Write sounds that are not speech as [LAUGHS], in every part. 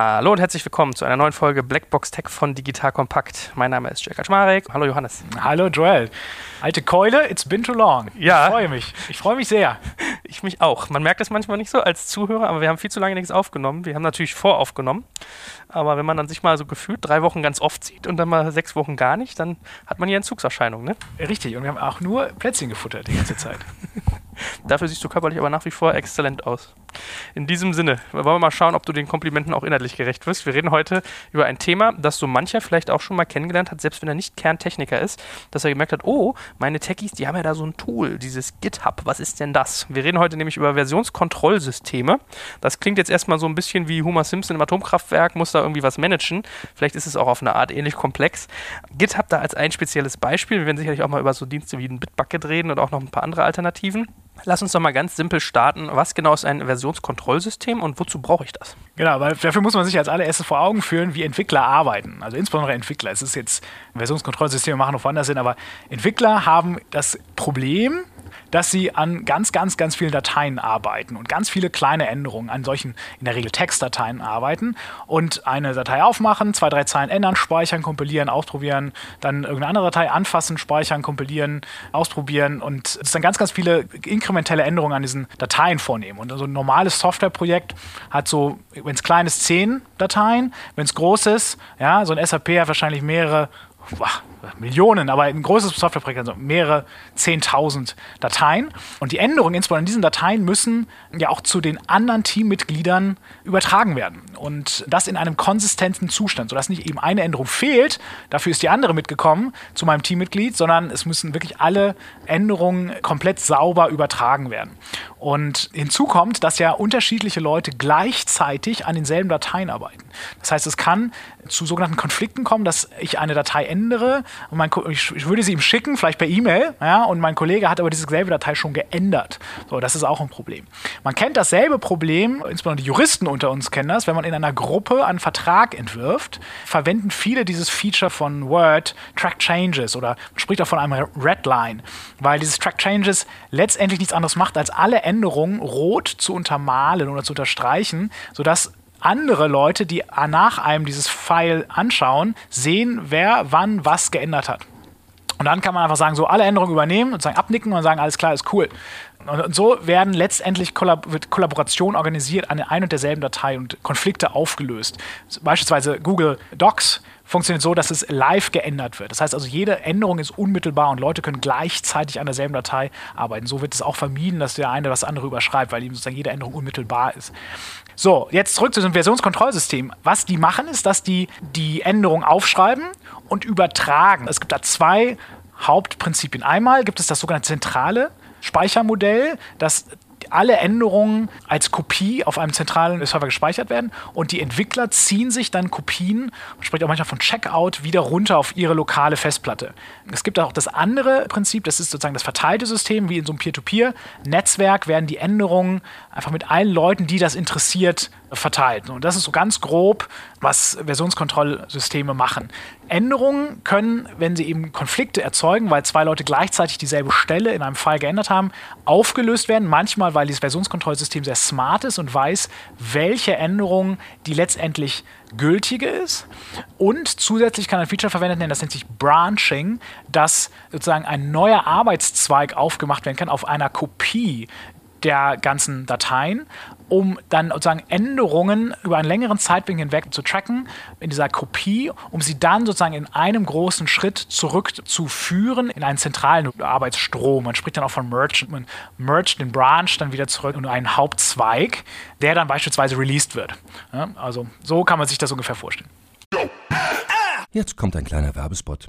Hallo und herzlich willkommen zu einer neuen Folge Blackbox Tech von Digital Kompakt. Mein Name ist Jack Kaczmarek. Hallo Johannes. Hallo Joel. Alte Keule, it's been too long. Ja. Ich freue mich. Ich freue mich sehr. [LAUGHS] Ich mich auch. Man merkt es manchmal nicht so als Zuhörer, aber wir haben viel zu lange nichts aufgenommen. Wir haben natürlich voraufgenommen. Aber wenn man dann sich mal so gefühlt drei Wochen ganz oft sieht und dann mal sechs Wochen gar nicht, dann hat man hier Entzugserscheinungen, ne? Richtig. Und wir haben auch nur Plätzchen gefuttert die ganze Zeit. [LAUGHS] Dafür siehst du körperlich aber nach wie vor exzellent aus. In diesem Sinne, wollen wir mal schauen, ob du den Komplimenten auch inhaltlich gerecht wirst. Wir reden heute über ein Thema, das so mancher vielleicht auch schon mal kennengelernt hat, selbst wenn er nicht Kerntechniker ist, dass er gemerkt hat, oh, meine Techies, die haben ja da so ein Tool, dieses GitHub. Was ist denn das? Wir reden heute nämlich über Versionskontrollsysteme. Das klingt jetzt erstmal so ein bisschen wie Homer Simpson im Atomkraftwerk, muss da irgendwie was managen. Vielleicht ist es auch auf eine Art ähnlich komplex. GitHub da als ein spezielles Beispiel. Wir werden sicherlich auch mal über so Dienste wie ein Bitbucket reden und auch noch ein paar andere Alternativen. Lass uns doch mal ganz simpel starten. Was genau ist ein Versionskontrollsystem und wozu brauche ich das? Genau, weil dafür muss man sich als allererstes vor Augen führen, wie Entwickler arbeiten. Also insbesondere Entwickler. Es ist jetzt, Versionskontrollsysteme machen noch woanders Sinn, aber Entwickler haben das Problem, dass sie an ganz, ganz, ganz vielen Dateien arbeiten und ganz viele kleine Änderungen an solchen, in der Regel Textdateien arbeiten und eine Datei aufmachen, zwei, drei Zeilen ändern, speichern, kompilieren, ausprobieren, dann irgendeine andere Datei anfassen, speichern, kompilieren, ausprobieren und es dann ganz, ganz viele inkrementelle Änderungen an diesen Dateien vornehmen. Und so ein normales Softwareprojekt hat so, wenn es klein ist, zehn Dateien, wenn es groß ist, ja, so ein SAP hat wahrscheinlich mehrere Millionen, aber ein großes Softwareprojekt, also mehrere Zehntausend Dateien. Und die Änderungen, insbesondere in diesen Dateien, müssen ja auch zu den anderen Teammitgliedern übertragen werden. Und das in einem konsistenten Zustand, sodass nicht eben eine Änderung fehlt, dafür ist die andere mitgekommen zu meinem Teammitglied, sondern es müssen wirklich alle Änderungen komplett sauber übertragen werden. Und hinzu kommt, dass ja unterschiedliche Leute gleichzeitig an denselben Dateien arbeiten. Das heißt, es kann zu sogenannten Konflikten kommen, dass ich eine Datei ändere und mein, ich, ich, würde sie ihm schicken, vielleicht per E-Mail, ja, und mein Kollege hat aber diese selbe Datei schon geändert. So, das ist auch ein Problem. Man kennt dasselbe Problem, insbesondere die Juristen unter uns kennen das, wenn man in einer Gruppe einen Vertrag entwirft, verwenden viele dieses Feature von Word, Track Changes oder man spricht auch von einem Redline, weil dieses Track Changes letztendlich nichts anderes macht, als alle Änderungen rot zu untermalen oder zu unterstreichen, sodass andere Leute, die nach einem dieses File anschauen, sehen, wer wann was geändert hat. Und dann kann man einfach sagen, so alle Änderungen übernehmen und sagen, abnicken und sagen, alles klar, ist cool. Und, so werden letztendlich Kollab wird Kollaboration organisiert an ein und derselben Datei und Konflikte aufgelöst. Beispielsweise Google Docs funktioniert so, dass es live geändert wird. Das heißt also, jede Änderung ist unmittelbar und Leute können gleichzeitig an derselben Datei arbeiten. So wird es auch vermieden, dass der eine das andere überschreibt, weil eben sozusagen jede Änderung unmittelbar ist. So, jetzt zurück zu diesem Versionskontrollsystem. Was die machen, ist, dass die die Änderung aufschreiben und übertragen. Es gibt da zwei Hauptprinzipien. Einmal gibt es das sogenannte zentrale Speichermodell, das alle Änderungen als Kopie auf einem zentralen Server gespeichert werden und die Entwickler ziehen sich dann Kopien, man spricht auch manchmal von Checkout, wieder runter auf ihre lokale Festplatte. Es gibt auch das andere Prinzip, das ist sozusagen das verteilte System, wie in so einem Peer-to-Peer-Netzwerk werden die Änderungen einfach mit allen Leuten, die das interessiert, verteilt. Und das ist so ganz grob, was Versionskontrollsysteme machen. Änderungen können, wenn sie eben Konflikte erzeugen, weil zwei Leute gleichzeitig dieselbe Stelle in einem Fall geändert haben, aufgelöst werden. Manchmal, weil dieses Versionskontrollsystem sehr smart ist und weiß, welche Änderung die letztendlich gültige ist. Und zusätzlich kann ein Feature verwendet werden, das nennt sich Branching, dass sozusagen ein neuer Arbeitszweig aufgemacht werden kann auf einer Kopie der ganzen Dateien, um dann sozusagen Änderungen über einen längeren Zeitpunkt hinweg zu tracken in dieser Kopie, um sie dann sozusagen in einem großen Schritt zurückzuführen in einen zentralen Arbeitsstrom. Man spricht dann auch von Merge. Man mergt den Branch dann wieder zurück in einen Hauptzweig, der dann beispielsweise released wird. Ja, also so kann man sich das ungefähr vorstellen. Jetzt kommt ein kleiner Werbespot.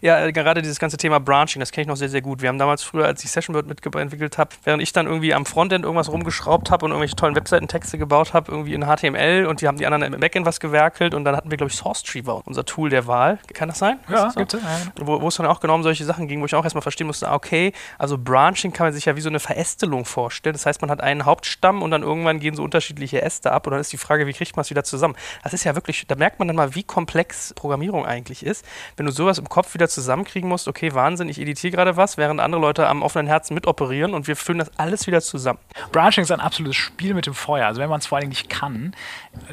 Ja, äh, gerade dieses ganze Thema Branching, das kenne ich noch sehr, sehr gut. Wir haben damals früher, als ich Sessionbird mitentwickelt habe, während ich dann irgendwie am Frontend irgendwas rumgeschraubt habe und irgendwelche tollen Webseitentexte gebaut habe, irgendwie in HTML und die haben die anderen im Backend was gewerkelt und dann hatten wir, glaube ich, SourceTree unser Tool der Wahl. Kann das sein? Ja, das gibt es. Ja. Wo, wo es dann auch genau um solche Sachen ging, wo ich auch erstmal verstehen musste, ah, okay, also Branching kann man sich ja wie so eine Verästelung vorstellen. Das heißt, man hat einen Hauptstamm und dann irgendwann gehen so unterschiedliche Äste ab und dann ist die Frage, wie kriegt man es wieder zusammen? Das ist ja wirklich, da merkt man dann mal, wie komplex Programmierung eigentlich ist. Wenn du sowas im Kopf wieder zusammenkriegen musst, okay, Wahnsinn, ich editiere gerade was, während andere Leute am offenen Herzen mitoperieren und wir füllen das alles wieder zusammen. Branching ist ein absolutes Spiel mit dem Feuer. Also wenn man es vor allem nicht kann,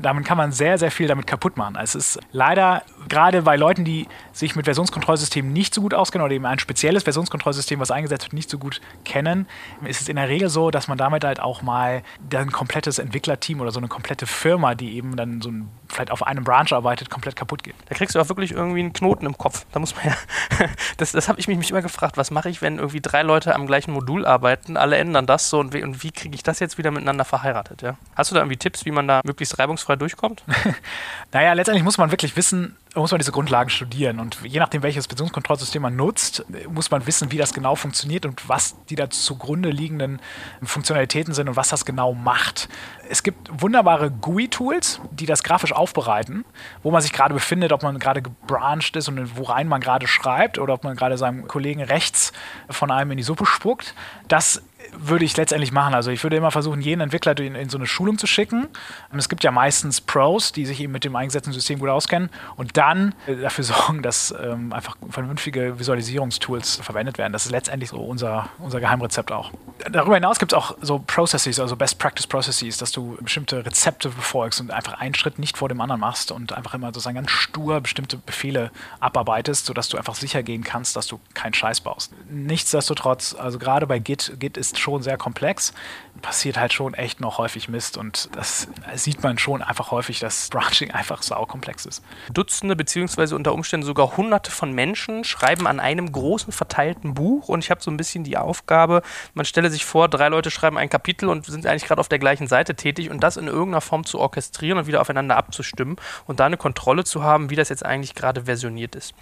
damit kann man sehr, sehr viel damit kaputt machen. Es ist leider gerade bei Leuten, die sich mit Versionskontrollsystemen nicht so gut auskennen oder eben ein spezielles Versionskontrollsystem, was eingesetzt wird, nicht so gut kennen, ist es in der Regel so, dass man damit halt auch mal ein komplettes Entwicklerteam oder so eine komplette Firma, die eben dann so ein, vielleicht auf einem Branch arbeitet, komplett kaputt geht. Da kriegst du auch wirklich irgendwie einen Knoten im Kopf. Da muss man ja, [LAUGHS] das, das habe ich mich, mich immer gefragt, was mache ich, wenn irgendwie drei Leute am gleichen Modul arbeiten, alle ändern das so und wie, und wie kriege ich das jetzt wieder miteinander verheiratet? Ja? Hast du da irgendwie Tipps, wie man da möglichst reibungsfrei durchkommt? [LAUGHS] naja, letztendlich muss man wirklich wissen, muss man diese Grundlagen studieren. Und je nachdem, welches Versionskontrollsystem man nutzt, muss man wissen, wie das genau funktioniert und was die da zugrunde liegenden Funktionalitäten sind und was das genau macht. Es gibt wunderbare GUI-Tools, die das grafisch aufbereiten, wo man sich gerade befindet, ob man gerade gebranched ist und worein man gerade schreibt oder ob man gerade seinem Kollegen rechts von einem in die Suppe spuckt. Das würde ich letztendlich machen. Also ich würde immer versuchen, jeden Entwickler in, in, so eine Schulung zu schicken. Und es gibt ja meistens Pros, die sich eben mit dem eingesetzten System gut auskennen und dann äh, dafür [LAUGHS] sorgen, dass ähm, einfach vernünftige Visualisierungstools verwendet werden. Das ist letztendlich so unser, unser Geheimrezept auch. Darüber hinaus gibt es auch so Processes, also Best Practice Processes, dass du bestimmte Rezepte befolgst und einfach einen Schritt nicht vor dem anderen machst und einfach immer sozusagen ganz stur bestimmte Befehle abarbeitest, sodass du einfach sicher gehen kannst, dass du keinen Scheiß baust. Nichtsdestotrotz, also gerade bei Git, Git ist schon sehr komplex, passiert halt schon echt noch häufig Mist und das sieht man schon einfach häufig, dass Branching [LAUGHS] einfach saukomplex ist. Dutzende beziehungsweise unter Umständen sogar hunderte von Menschen schreiben an einem großen verteilten Buch und ich habe so ein bisschen die Aufgabe, man stelle sich vor, drei Leute schreiben ein Kapitel und sind eigentlich gerade auf der gleichen Seite tätig und das in irgendeiner Form zu orchestrieren und wieder aufeinander abzustimmen und da eine Kontrolle zu haben, wie das jetzt eigentlich gerade versioniert ist.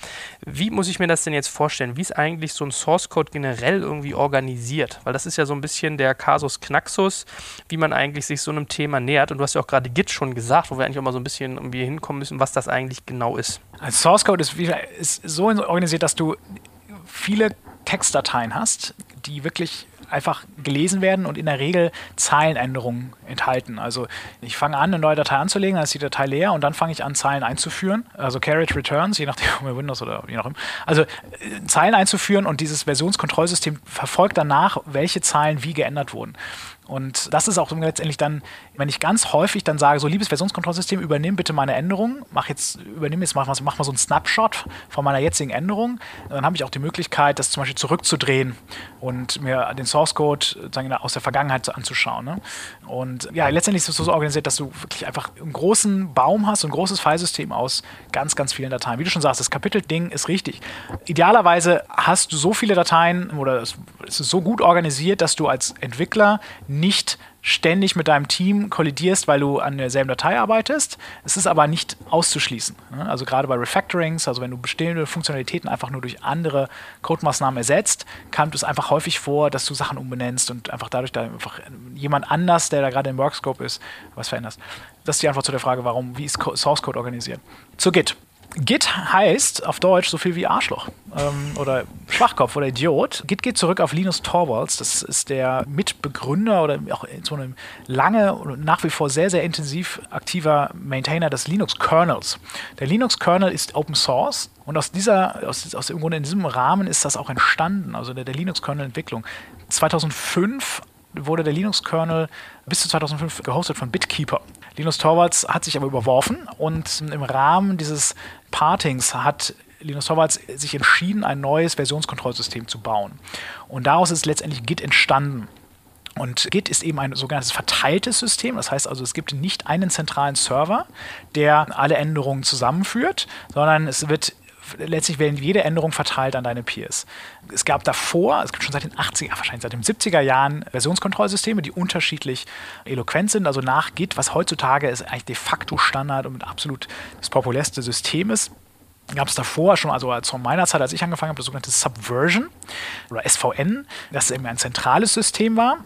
Wie muss ich mir das denn jetzt vorstellen? Wie ist eigentlich so ein Source Code generell irgendwie organisiert? Weil das ist ja so ein bisschen der Kasus Knaxus, wie man eigentlich sich so einem Thema nähert. Und du hast ja auch gerade Git schon gesagt, wo wir eigentlich auch mal so ein bisschen irgendwie hinkommen müssen, was das eigentlich genau ist. Ein Source Code ist, ist so organisiert, dass du viele Textdateien hast, die wirklich einfach gelesen werden und in der Regel Zeilenänderungen enthalten. Also ich fange an, eine neue Datei anzulegen, dann ist die Datei leer und dann fange ich an, Zeilen einzuführen. Also Carriage Returns, je nachdem, [LAUGHS] ob Windows oder je nachdem. Also äh, Zeilen einzuführen und dieses Versionskontrollsystem verfolgt danach, welche Zeilen wie geändert wurden. Und das ist auch letztendlich dann, wenn ich ganz häufig dann sage, so liebes Versionskontrollsystem, übernimm bitte meine Änderung, mach jetzt, übernimm jetzt, mach, mach mal so einen Snapshot von meiner jetzigen Änderung. Dann habe ich auch die Möglichkeit, das zum Beispiel zurückzudrehen und mir den Source Code sagen, aus der Vergangenheit anzuschauen. Ne? Und ja, letztendlich ist es so organisiert, dass du wirklich einfach einen großen Baum hast, ein großes Filesystem aus ganz, ganz vielen Dateien. Wie du schon sagst, das Kapitelding ist richtig. Idealerweise hast du so viele Dateien oder es ist so gut organisiert, dass du als Entwickler nicht ständig mit deinem Team kollidierst, weil du an derselben Datei arbeitest. Es ist aber nicht auszuschließen. Ne? Also gerade bei Refactorings, also wenn du bestehende Funktionalitäten einfach nur durch andere Codemaßnahmen ersetzt, kommt es einfach häufig vor, dass du Sachen umbenennst und einfach dadurch da einfach jemand anders, der da gerade im Workscope ist, was veränderst. Das ist die Antwort zu der Frage, warum, wie ist Source Code organisiert. Zu Git. Git heißt auf Deutsch so viel wie Arschloch ähm, oder Schwachkopf oder Idiot. Git geht zurück auf Linus Torvalds. Das ist der Mitbegründer oder auch so ein lange und nach wie vor sehr, sehr intensiv aktiver Maintainer des Linux-Kernels. Der Linux-Kernel ist Open Source und aus dieser, aus, aus im Grunde in diesem Rahmen ist das auch entstanden, also der, der Linux-Kernel-Entwicklung. 2005 wurde der Linux-Kernel bis zu 2005 gehostet von Bitkeeper. Linus Torvalds hat sich aber überworfen und im Rahmen dieses Partings hat Linus Torvalds sich entschieden, ein neues Versionskontrollsystem zu bauen. Und daraus ist letztendlich Git entstanden. Und Git ist eben ein sogenanntes verteiltes System. Das heißt also, es gibt nicht einen zentralen Server, der alle Änderungen zusammenführt, sondern es wird letztlich werden jede Änderung verteilt an deine Peers. Es gab davor, es gibt schon seit den 80er, wahrscheinlich seit den 70er Jahren Versionskontrollsysteme, die unterschiedlich eloquent sind. Also nach Git, was heutzutage ist eigentlich de facto Standard und absolut das populärste System ist, gab es davor schon, also zu meiner Zeit, als ich angefangen habe, das sogenannte Subversion oder SVN, das eben ein zentrales System war.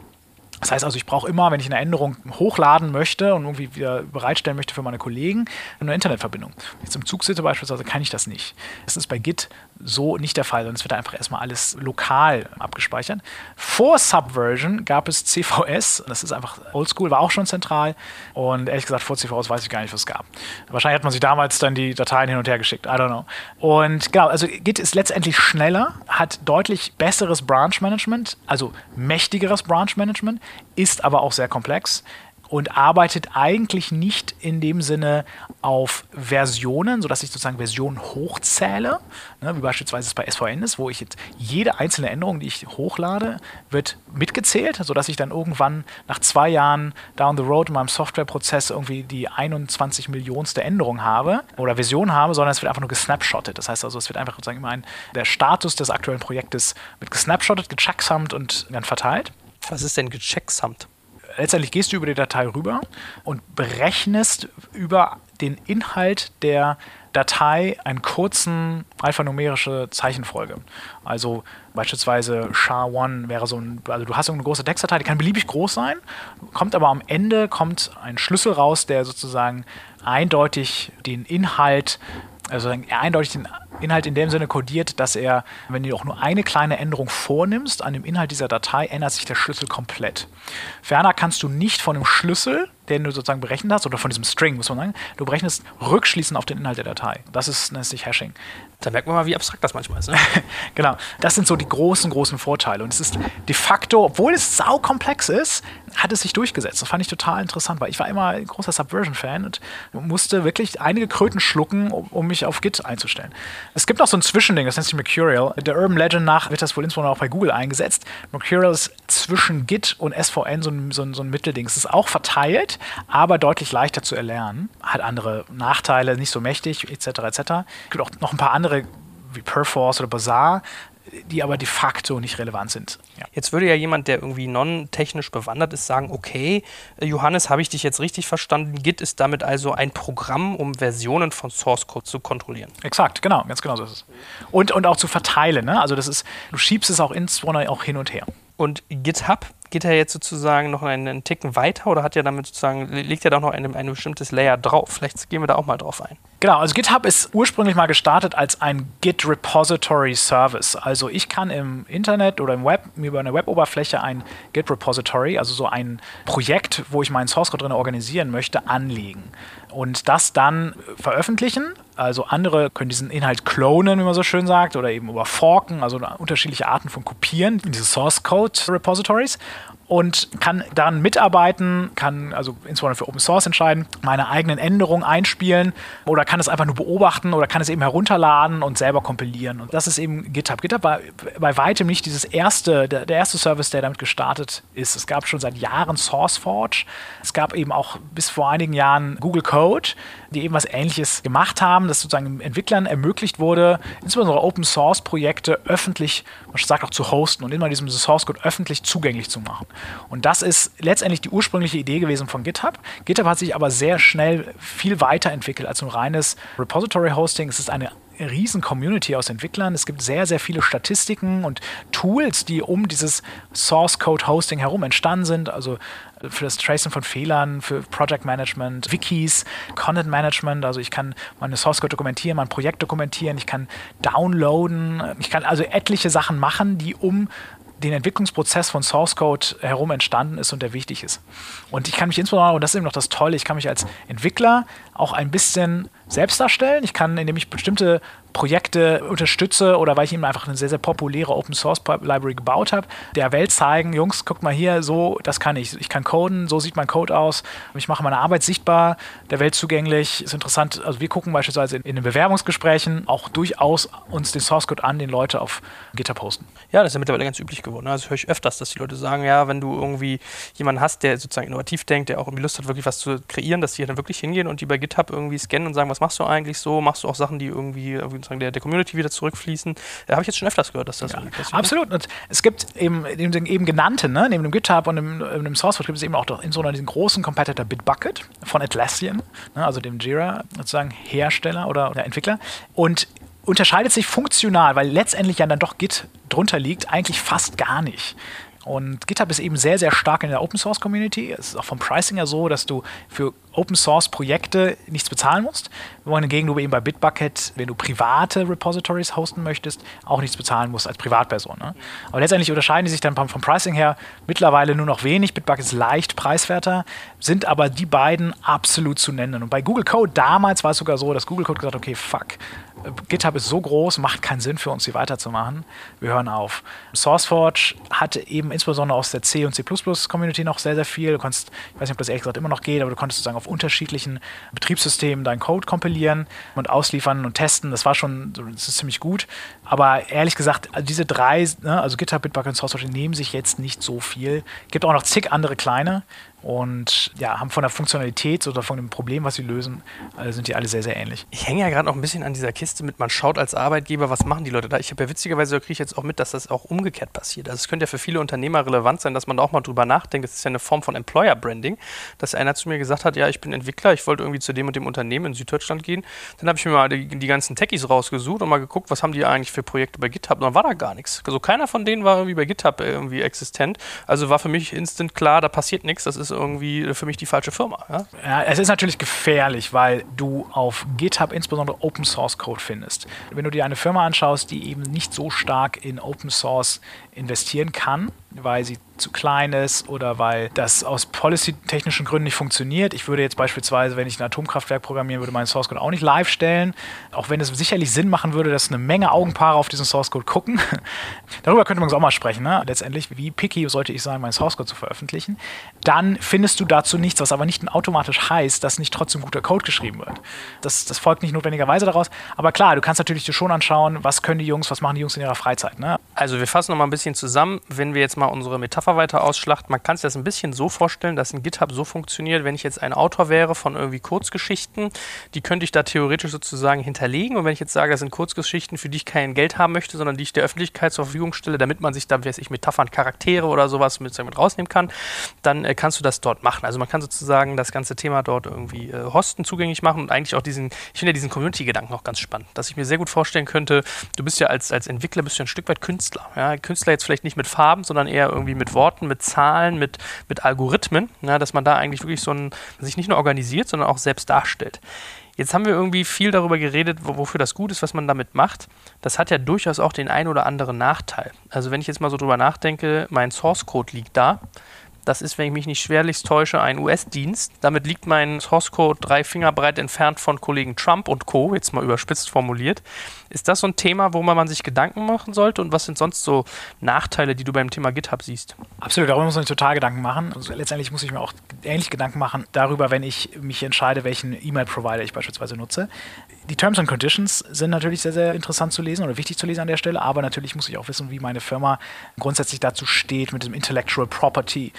Das heißt also, ich brauche immer, wenn ich eine Änderung hochladen möchte und irgendwie wieder bereitstellen möchte für meine Kollegen, eine Internetverbindung. Wenn ich zum Zug sitze beispielsweise, kann ich das nicht. Das ist bei Git so nicht der Fall, sondern es wird einfach erstmal alles lokal abgespeichert. Vor Subversion gab es CVS, das ist einfach oldschool, war auch schon zentral und ehrlich gesagt, vor CVS weiß ich gar nicht, was es gab. Wahrscheinlich hat man sich damals dann die Dateien hin und her geschickt, I don't know. Und genau, also Git ist letztendlich schneller, hat deutlich besseres Branch Management, also mächtigeres Branch Management, ist aber auch sehr komplex und arbeitet eigentlich nicht in dem Sinne auf Versionen, sodass ich sozusagen Versionen hochzähle, ne, wie beispielsweise es bei SVN ist, wo ich jetzt jede einzelne Änderung, die ich hochlade, wird mitgezählt, sodass ich dann irgendwann nach zwei Jahren down the road in meinem Softwareprozess irgendwie die 21 Millionste Änderung habe oder Version habe, sondern es wird einfach nur gesnapshottet. Das heißt also, es wird einfach sozusagen immer ein, der Status des aktuellen Projektes wird gesnapshottet, gechecksummed und dann verteilt. Was ist denn gechecksummed? letztendlich gehst du über die Datei rüber und berechnest über den Inhalt der Datei einen kurzen alphanumerische Zeichenfolge. Also beispielsweise SHA-1 wäre so ein, also du hast eine große Textdatei, die kann beliebig groß sein, kommt aber am Ende kommt ein Schlüssel raus, der sozusagen eindeutig den Inhalt also eindeutig den Inhalt in dem Sinne kodiert, dass er, wenn du auch nur eine kleine Änderung vornimmst an dem Inhalt dieser Datei, ändert sich der Schlüssel komplett. Ferner kannst du nicht von dem Schlüssel, den du sozusagen berechnet hast, oder von diesem String, muss man sagen, du berechnest rückschließen auf den Inhalt der Datei. Das ist, nennt sich Hashing. Da merkt man mal, wie abstrakt das manchmal ist. Ne? [LAUGHS] genau. Das sind so die großen, großen Vorteile. Und es ist de facto, obwohl es saukomplex ist, hat es sich durchgesetzt. Das fand ich total interessant, weil ich war immer ein großer Subversion-Fan und musste wirklich einige Kröten schlucken, um, um, mich auf Git einzustellen. Es gibt noch so ein Zwischending, das nennt sich Mercurial. Der Urban Legend nach wird das wohl insbesondere auch bei Google eingesetzt. Mercurial ist zwischen Git und SVN so ein, so ein, so ein Mittelding. Es ist auch verteilt, aber deutlich leichter zu erlernen. Hat andere Nachteile, nicht so mächtig, etc. etc. Es gibt auch noch ein paar andere wie Perforce oder Bazaar, die aber de facto nicht relevant sind. Ja. Jetzt würde ja jemand, der irgendwie non-technisch bewandert ist, sagen, okay, Johannes, habe ich dich jetzt richtig verstanden? Git ist damit also ein Programm, um Versionen von Source Code zu kontrollieren. Exakt, genau, ganz genau so ist es. Und, und auch zu verteilen, ne? Also das ist, du schiebst es auch insbesondere auch hin und her. Und GitHub geht er jetzt sozusagen noch einen, einen Ticken weiter oder hat ja damit sozusagen, legt er da noch ein, ein bestimmtes Layer drauf? Vielleicht gehen wir da auch mal drauf ein. Genau, also GitHub ist ursprünglich mal gestartet als ein Git Repository Service. Also ich kann im Internet oder im Web mir über eine Weboberfläche ein Git Repository, also so ein Projekt, wo ich meinen Source Code drin organisieren möchte, anlegen und das dann veröffentlichen. Also andere können diesen Inhalt klonen, wie man so schön sagt, oder eben überforken, also unterschiedliche Arten von Kopieren in diese Source Code Repositories und kann dann mitarbeiten, kann also insbesondere für Open Source entscheiden, meine eigenen Änderungen einspielen oder kann es einfach nur beobachten oder kann es eben herunterladen und selber kompilieren. Und das ist eben GitHub. GitHub war bei weitem nicht dieses erste, der, der erste Service, der damit gestartet ist. Es gab schon seit Jahren SourceForge. Es gab eben auch bis vor einigen Jahren Google Code, die eben was Ähnliches gemacht haben, das sozusagen Entwicklern ermöglicht wurde, insbesondere Open Source Projekte öffentlich, man sagt auch zu hosten und immer diesem Source Code öffentlich zugänglich zu machen. Und das ist letztendlich die ursprüngliche Idee gewesen von GitHub. GitHub hat sich aber sehr schnell viel weiterentwickelt als ein reines Repository Hosting. Es ist eine riesen Community aus Entwicklern. Es gibt sehr, sehr viele Statistiken und Tools, die um dieses Source Code Hosting herum entstanden sind. Also für das Tracing von Fehlern, für Project Management, Wikis, Content Management. Also ich kann meine Source Code dokumentieren, mein Projekt dokumentieren, ich kann downloaden, ich kann also etliche Sachen machen, die um den Entwicklungsprozess von Source Code herum entstanden ist und der wichtig ist. Und ich kann mich insbesondere, und das ist eben noch das Tolle, ich kann mich als Entwickler auch ein bisschen selbst darstellen. Ich kann, indem ich bestimmte Projekte unterstütze oder weil ich ihm einfach eine sehr, sehr populäre Open Source Library gebaut habe, der Welt zeigen, Jungs, guckt mal hier, so, das kann ich. Ich kann coden, so sieht mein Code aus. Ich mache meine Arbeit sichtbar, der Welt zugänglich. Ist interessant. Also wir gucken beispielsweise in, in den Bewerbungsgesprächen auch durchaus uns den Source Code an, den Leute auf GitHub posten. Ja, das ist ja mittlerweile ganz üblich geworden. Also höre ich öfters, dass die Leute sagen, ja, wenn du irgendwie jemanden hast, der sozusagen innovativ denkt, der auch irgendwie Lust hat, wirklich was zu kreieren, dass die dann wirklich hingehen und die bei GitHub irgendwie scannen und sagen, was machst du eigentlich so? Machst du auch Sachen, die irgendwie, irgendwie sozusagen der, der Community wieder zurückfließen. Da habe ich jetzt schon öfters gehört, dass das ja, passiert. Absolut. Und es gibt eben, neben den eben genannten, ne, neben dem GitHub und dem, dem Source Code gibt es eben auch in so einer diesen großen Competitor Bitbucket von Atlassian, ne, also dem Jira sozusagen Hersteller oder, oder Entwickler. Und unterscheidet sich funktional, weil letztendlich ja dann doch Git drunter liegt, eigentlich fast gar nicht. Und GitHub ist eben sehr, sehr stark in der Open Source Community. Es ist auch vom Pricing her so, dass du für Open Source Projekte nichts bezahlen musst. Wohingegen du eben bei Bitbucket, wenn du private Repositories hosten möchtest, auch nichts bezahlen musst als Privatperson. Ne? Aber letztendlich unterscheiden die sich dann vom, Pricing her mittlerweile nur noch wenig. Bitbucket ist leicht preiswerter, sind aber die beiden absolut zu nennen. Und bei Google Code damals war es sogar so, dass Google Code gesagt hat, okay, fuck, GitHub ist so groß, macht keinen Sinn für uns, sie weiterzumachen. Wir hören auf. SourceForge hatte eben insbesondere aus der C und C++ Community noch sehr, sehr viel. Du konntest, ich weiß nicht, ob das ehrlich gesagt immer noch geht, aber du konntest sozusagen auf unterschiedlichen Betriebssystemen deinen Code kompilieren und ausliefern und testen. Das war schon, das ist ziemlich gut. Aber ehrlich gesagt, diese drei, ne, also GitHub, Bitbucket und SourceForge, nehmen sich jetzt nicht so viel. Gibt auch noch zig andere kleine und ja, haben von der Funktionalität oder von dem Problem, was sie lösen, äh, sind die alle sehr, sehr ähnlich. Ich hänge ja gerade noch ein bisschen an dieser Kiste mit, man schaut als Arbeitgeber, was machen die Leute da. Ich habe ja witzigerweise, da kriege ich jetzt auch mit, dass das auch umgekehrt passiert. Also es könnte ja für viele Unternehmer relevant sein, dass man da auch mal drüber nachdenkt. Das ist ja eine Form von Employer Branding, dass einer zu mir gesagt hat, ja, ich bin Entwickler, ich wollte irgendwie zu dem und dem Unternehmen in Süddeutschland gehen. Dann habe ich mir mal die, die, ganzen Techies rausgesucht und mal geguckt, was haben die eigentlich für Projekte bei GitHub. Dann war da gar nichts. Also keiner von denen war irgendwie bei GitHub irgendwie existent. Also war für mich instant klar, da passiert nichts. Das ist irgendwie für mich die falsche Firma. Ja? ja? es ist natürlich gefährlich, weil du auf GitHub insbesondere Open Source Code findest. Wenn du dir eine Firma anschaust, die eben nicht so stark in Open Source investieren kann, weil sie zu klein ist oder weil das aus policy-technischen Gründen nicht funktioniert. Ich würde jetzt beispielsweise, wenn ich ein Atomkraftwerk programmieren würde, meinen Source Code auch nicht live stellen, auch wenn es sicherlich Sinn machen würde, dass eine Menge Augenpaare auf diesen Source Code gucken. [LAUGHS] Darüber könnte man auch mal sprechen. Ne? Letztendlich, wie picky sollte ich sein, meinen Source Code zu veröffentlichen? Dann findest du dazu nichts, was aber nicht automatisch heißt, dass nicht trotzdem guter Code geschrieben wird. Das, das folgt nicht notwendigerweise daraus. Aber klar, du kannst natürlich dir schon anschauen, was können die Jungs, was machen die Jungs in ihrer Freizeit. Ne? Also wir fassen noch mal ein bisschen zusammen, wenn wir jetzt mal unsere Metapher weiter ausschlachten. Man kann sich das ein bisschen so vorstellen, dass ein GitHub so funktioniert, wenn ich jetzt ein Autor wäre von irgendwie Kurzgeschichten, die könnte ich da theoretisch sozusagen hinterlegen. Und wenn ich jetzt sage, das sind Kurzgeschichten, für die ich kein Geld haben möchte, sondern die ich der Öffentlichkeit zur Verfügung stelle, damit man sich da, weiß ich, Metaphern, Charaktere oder sowas mit, mit rausnehmen kann, dann äh, kannst du das dort machen. Also man kann sozusagen das ganze Thema dort irgendwie äh, hosten, zugänglich machen und eigentlich auch diesen, ich finde ja diesen Community-Gedanken auch ganz spannend, dass ich mir sehr gut vorstellen könnte, du bist ja als, als Entwickler bist du ein Stück weit Künstler. Ja? Künstler jetzt vielleicht nicht mit Farben, sondern eher irgendwie mit Worten, mit Zahlen, mit, mit Algorithmen, ja, dass man da eigentlich wirklich so ein, sich nicht nur organisiert, sondern auch selbst darstellt. Jetzt haben wir irgendwie viel darüber geredet, wofür das gut ist, was man damit macht. Das hat ja durchaus auch den einen oder anderen Nachteil. Also wenn ich jetzt mal so drüber nachdenke, mein Source Code liegt da. Das ist, wenn ich mich nicht schwerlichst täusche, ein US-Dienst. Damit liegt mein Source Code drei Finger breit entfernt von Kollegen Trump und Co., jetzt mal überspitzt formuliert. Ist das so ein Thema, wo man sich Gedanken machen sollte? Und was sind sonst so Nachteile, die du beim Thema GitHub siehst? Absolut, darüber muss man sich total Gedanken machen. Also letztendlich muss ich mir auch ähnlich Gedanken machen darüber, wenn ich mich entscheide, welchen E-Mail-Provider ich beispielsweise nutze. Die Terms and Conditions sind natürlich sehr, sehr interessant zu lesen oder wichtig zu lesen an der Stelle, aber natürlich muss ich auch wissen, wie meine Firma grundsätzlich dazu steht mit dem Intellectual Property.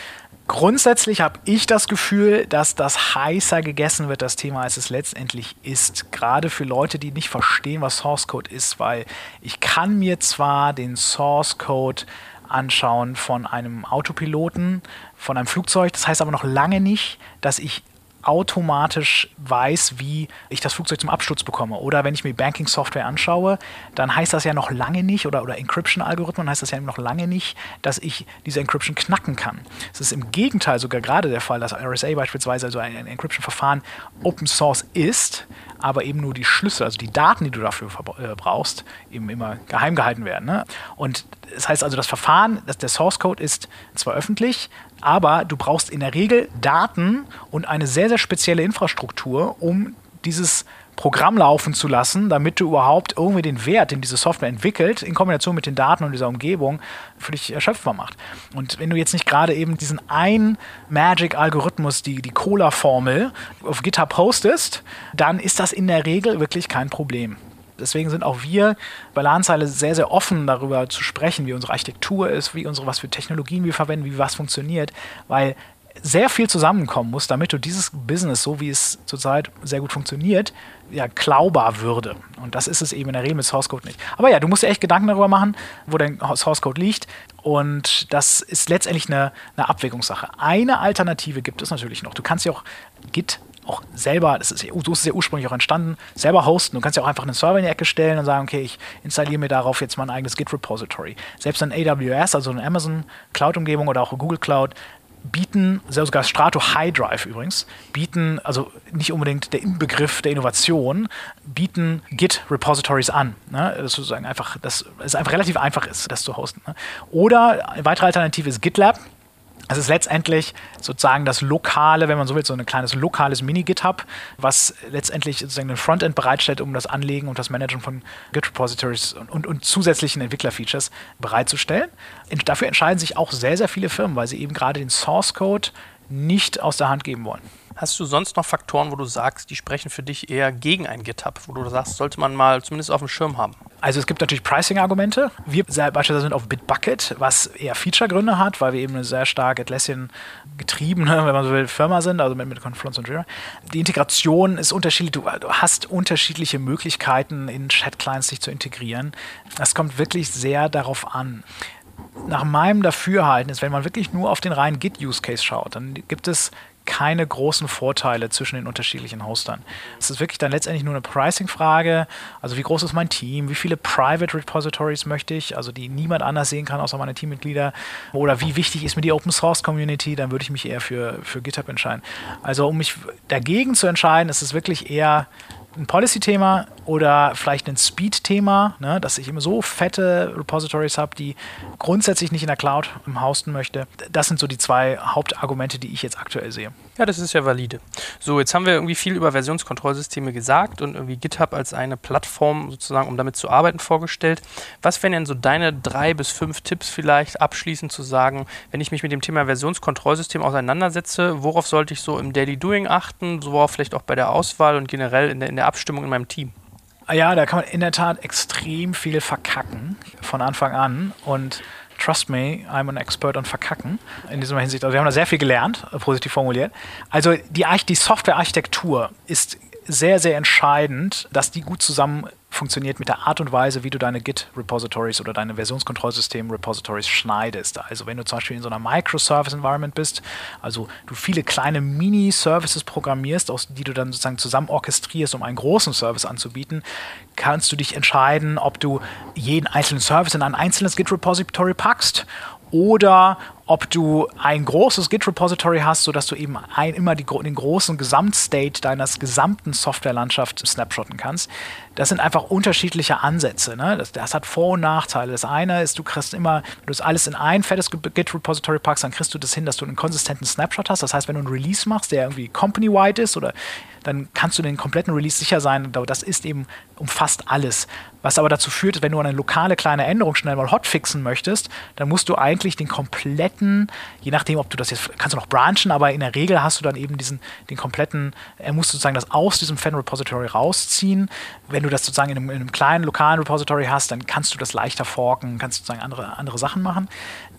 Grundsätzlich habe ich das Gefühl, dass das heißer gegessen wird, das Thema, als es letztendlich ist. Gerade für Leute, die nicht verstehen, was Source Code ist, weil ich kann mir zwar den Source Code anschauen von einem Autopiloten, von einem Flugzeug, das heißt aber noch lange nicht, dass ich automatisch weiß, wie ich das Flugzeug zum Absturz bekomme. Oder wenn ich mir Banking-Software anschaue, dann heißt das ja noch lange nicht, oder, oder Encryption-Algorithmen heißt das ja noch lange nicht, dass ich diese Encryption knacken kann. Es ist im Gegenteil sogar gerade der Fall, dass RSA beispielsweise, also ein, ein Encryption-Verfahren, Open Source ist, aber eben nur die Schlüssel, also die Daten, die du dafür äh, brauchst, eben immer geheim gehalten werden. Ne? Und das heißt also, das Verfahren, das, der Source Code ist zwar öffentlich, aber du brauchst in der Regel Daten und eine sehr, sehr spezielle Infrastruktur, um dieses Programm laufen zu lassen, damit du überhaupt irgendwie den Wert, den diese Software entwickelt, in Kombination mit den Daten und dieser Umgebung für dich erschöpfbar macht. Und wenn du jetzt nicht gerade eben diesen einen Magic-Algorithmus, die, die Cola-Formel auf GitHub postest, dann ist das in der Regel wirklich kein Problem. Deswegen sind auch wir bei Lahnzeile sehr, sehr offen darüber zu sprechen, wie unsere Architektur ist, wie unsere, was für Technologien wir verwenden, wie was funktioniert, weil sehr viel zusammenkommen muss, damit du dieses Business, so wie es zurzeit sehr gut funktioniert, ja, klaubar würde. Und das ist es eben in der Regel mit Source Code nicht. Aber ja, du musst dir echt Gedanken darüber machen, wo dein Source Code liegt. Und das ist letztendlich eine, eine Abwägungssache. Eine Alternative gibt es natürlich noch. Du kannst ja auch Git auch selber, das ist, so ist es ja ursprünglich auch entstanden, selber hosten. Du kannst ja auch einfach einen Server in die Ecke stellen und sagen, okay, ich installiere mir darauf jetzt mein eigenes Git-Repository. Selbst ein AWS, also eine Amazon Cloud-Umgebung oder auch Google Cloud, bieten, sogar Strato High Drive übrigens, bieten, also nicht unbedingt der Inbegriff der Innovation, bieten Git-Repositories an. Ne? Das, sozusagen einfach, dass es einfach relativ einfach ist, das zu hosten. Ne? Oder eine weitere Alternative ist GitLab. Es ist letztendlich sozusagen das lokale, wenn man so will, so ein kleines lokales Mini-GitHub, was letztendlich sozusagen ein Frontend bereitstellt, um das Anlegen und das Managen von Git-Repositories und, und, und, zusätzlichen Entwicklerfeatures bereitzustellen. Und dafür entscheiden sich auch sehr, sehr viele Firmen, weil sie eben gerade den Source-Code nicht aus der Hand geben wollen. Hast du sonst noch Faktoren, wo du sagst, die sprechen für dich eher gegen ein GitHub, wo du sagst, sollte man mal zumindest auf dem Schirm haben? Also es gibt natürlich Pricing-Argumente. Wir beispielsweise sind auf Bitbucket, was eher Feature-Gründe hat, weil wir eben eine sehr stark Atlassian getriebene, wenn man so will, Firma sind, also mit, mit Confluence und Jira. Die Integration ist unterschiedlich. Du, du hast unterschiedliche Möglichkeiten, in Chat-Clients sich zu integrieren. Das kommt wirklich sehr darauf an nach meinem Dafürhalten ist, wenn man wirklich nur auf den reinen Git-Use-Case schaut, dann gibt es keine großen Vorteile zwischen den unterschiedlichen Hostern. Es ist wirklich dann letztendlich nur eine Pricing-Frage. Also wie groß ist mein Team? Wie viele Private Repositories möchte ich? Also die niemand anders sehen kann, außer meine Teammitglieder. Oder wie wichtig ist mir die Open Source Community? Dann würde ich mich eher für, für GitHub entscheiden. Also um mich dagegen zu entscheiden, ist es wirklich eher ein Policy-Thema oder vielleicht ein Speed-Thema, ne, dass ich immer so fette Repositories habe, die grundsätzlich nicht in der Cloud hosten möchte. Das sind so die zwei Hauptargumente, die ich jetzt aktuell sehe. Ja, das ist ja valide. So, jetzt haben wir irgendwie viel über Versionskontrollsysteme gesagt und irgendwie GitHub als eine Plattform sozusagen, um damit zu arbeiten, vorgestellt. Was wären denn so deine drei bis fünf Tipps vielleicht abschließend zu sagen, wenn ich mich mit dem Thema Versionskontrollsystem auseinandersetze, worauf sollte ich so im Daily Doing achten, worauf vielleicht auch bei der Auswahl und generell in der, in der Abstimmung in meinem Team? Ah ja, da kann man in der Tat extrem viel verkacken von Anfang an und trust me, I'm an expert on Verkacken in dieser Hinsicht. Also wir haben da sehr viel gelernt, positiv formuliert. Also die, die Softwarearchitektur ist sehr, sehr entscheidend, dass die gut zusammen funktioniert mit der Art und Weise, wie du deine Git-Repositories oder deine Versionskontrollsystem-Repositories schneidest. Also wenn du zum Beispiel in so einer Microservice-Environment bist, also du viele kleine Mini-Services programmierst, aus die du dann sozusagen zusammen orchestrierst, um einen großen Service anzubieten, kannst du dich entscheiden, ob du jeden einzelnen Service in ein einzelnes Git-Repository packst oder ob du ein großes Git-Repository hast, sodass du eben ein, immer die, den großen Gesamtstate deines gesamten Softwarelandschaft snapshotten kannst. Das sind einfach unterschiedliche Ansätze. Ne? Das, das, hat Vor- und Nachteile. Das eine ist, du kriegst immer, wenn du das alles in ein fettes Git-Repository packst, dann kriegst du das hin, dass du einen konsistenten Snapshot hast. Das heißt, wenn du einen Release machst, der irgendwie company-wide ist oder dann kannst du den kompletten Release sicher sein. Das ist eben umfasst alles. Was aber dazu führt, wenn du eine lokale kleine Änderung schnell mal hotfixen möchtest, dann musst du eigentlich den kompletten, je nachdem, ob du das jetzt, kannst du noch branchen, aber in der Regel hast du dann eben diesen, den kompletten, er muss sozusagen das aus diesem Fan-Repository rausziehen. Wenn du das sozusagen in einem, in einem, kleinen lokalen Repository hast, dann kannst du das leichter forken, kannst sozusagen andere, andere Sachen machen.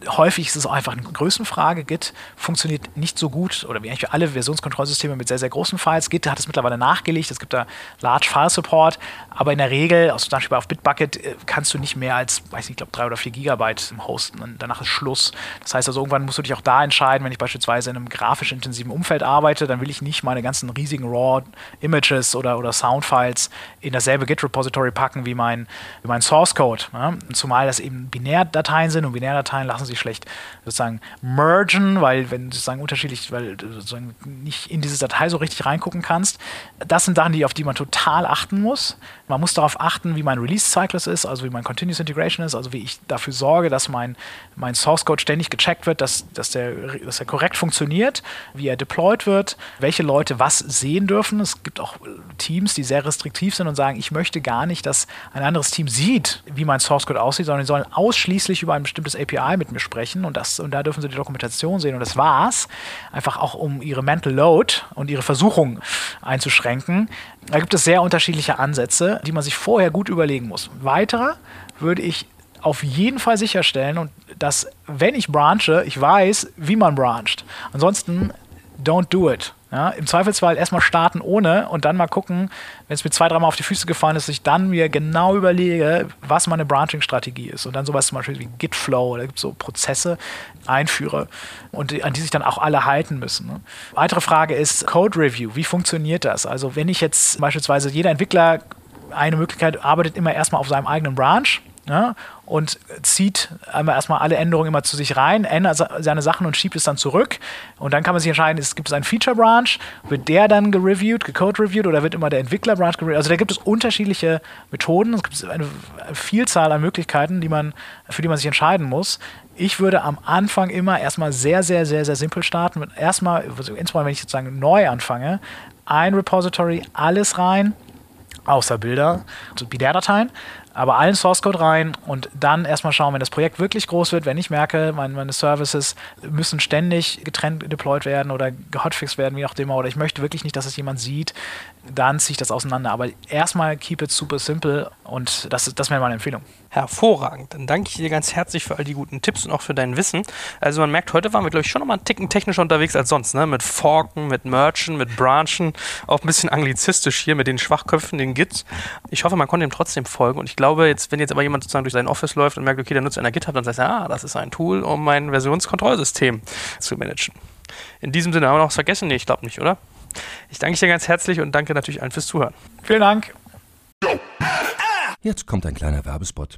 Häufig ist es auch einfach eine Größenfrage. Git funktioniert nicht so gut, oder wie eigentlich alle Versionskontrollsysteme mit sehr, sehr großen Files. Git hat es mittlerweile nachgelegt, es gibt da Large File Support, aber in der Regel, also zum Beispiel auf Bitbucket, äh, kannst du nicht mehr als, weiß nicht, ich glaube, drei oder vier Gigabyte hosten und danach ist Schluss. Das heißt Also irgendwann musst du dich auch da entscheiden, wenn ich beispielsweise in einem grafisch intensiven Umfeld arbeite, dann will ich nicht meine ganzen riesigen RAW-Images oder, oder Soundfiles in dasselbe Git-Repository packen wie mein, wie mein Source-Code. Ja? Zumal das eben Binärdateien sind und Binärdateien lassen sich schlecht sozusagen mergen, weil wenn sozusagen unterschiedlich, weil du sozusagen nicht in diese Datei so richtig reingucken kannst. Das sind Sachen, die, auf die man total achten muss. Man muss darauf achten, wie mein Release-Cyclus ist, also wie mein Continuous Integration ist, also wie ich dafür sorge, dass mein, mein Source-Code ständig gecheckt wird, dass, dass, der, dass er korrekt funktioniert, wie er deployed wird, welche Leute was sehen dürfen. Es gibt auch Teams, die sehr restriktiv sind und sagen, ich möchte gar nicht, dass ein anderes Team sieht, wie mein Source-Code aussieht, sondern die sollen ausschließlich über ein bestimmtes API mit mir sprechen und, das, und da dürfen sie die Dokumentation sehen und das war's. Einfach auch, um ihre Mental Load und ihre Versuchung einzuschränken. Da gibt es sehr unterschiedliche Ansätze, die man sich vorher gut überlegen muss. Weiterer würde ich auf jeden Fall sicherstellen und dass, wenn ich branche, ich weiß, wie man brancht. Ansonsten, don't do it. Ja, Im Zweifelsfall erstmal starten ohne und dann mal gucken, wenn es mir zwei, dreimal auf die Füße gefallen ist, dass ich dann mir genau überlege, was meine Branching-Strategie ist. Und dann sowas zum Beispiel wie Gitflow, es so Prozesse, einführe und an die sich dann auch alle halten müssen. Ne? Weitere Frage ist Code Review. Wie funktioniert das? Also wenn ich jetzt beispielsweise jeder Entwickler eine Möglichkeit arbeitet immer erstmal auf seinem eigenen Branch ja, und zieht einmal erstmal alle Änderungen immer zu sich rein, ändert seine Sachen und schiebt es dann zurück. Und dann kann man sich entscheiden, es gibt einen Feature-Branch, wird der dann gereviewt, gecode-reviewt oder wird immer der Entwickler-Branch gereviewt? Also da gibt es unterschiedliche Methoden, es gibt eine Vielzahl an Möglichkeiten, die man, für die man sich entscheiden muss. Ich würde am Anfang immer erstmal sehr, sehr, sehr, sehr simpel starten. Erstmal, also insbesondere wenn ich sozusagen neu anfange, ein Repository, alles rein, außer Bilder, also Binärdateien, aber allen Source Code rein und dann erstmal schauen, wenn das Projekt wirklich groß wird, wenn ich merke, meine, meine Services müssen ständig getrennt deployed werden oder gehotfixed werden, wie auch immer, oder ich möchte wirklich nicht, dass es jemand sieht, dann ziehe ich das auseinander. Aber erstmal keep it super simple und das, das wäre meine Empfehlung. Hervorragend. Dann danke ich dir ganz herzlich für all die guten Tipps und auch für dein Wissen. Also man merkt, heute waren wir, glaube ich, schon noch mal einen Ticken technischer unterwegs als sonst. Ne? Mit Forken, mit Merchen, mit Branchen, auch ein bisschen anglizistisch hier mit den Schwachköpfen, den Gits. Ich hoffe, man konnte ihm trotzdem folgen. Und ich glaube, jetzt, wenn jetzt aber jemand sozusagen durch sein Office läuft und merkt, okay, der nutzt einer GitHub, dann sagt er, ah, das ist ein Tool, um mein Versionskontrollsystem zu managen. In diesem Sinne haben wir noch was vergessen? Nee, ich glaube nicht, oder? Ich danke dir ganz herzlich und danke natürlich allen fürs Zuhören. Vielen Dank. Jetzt kommt ein kleiner Werbespot.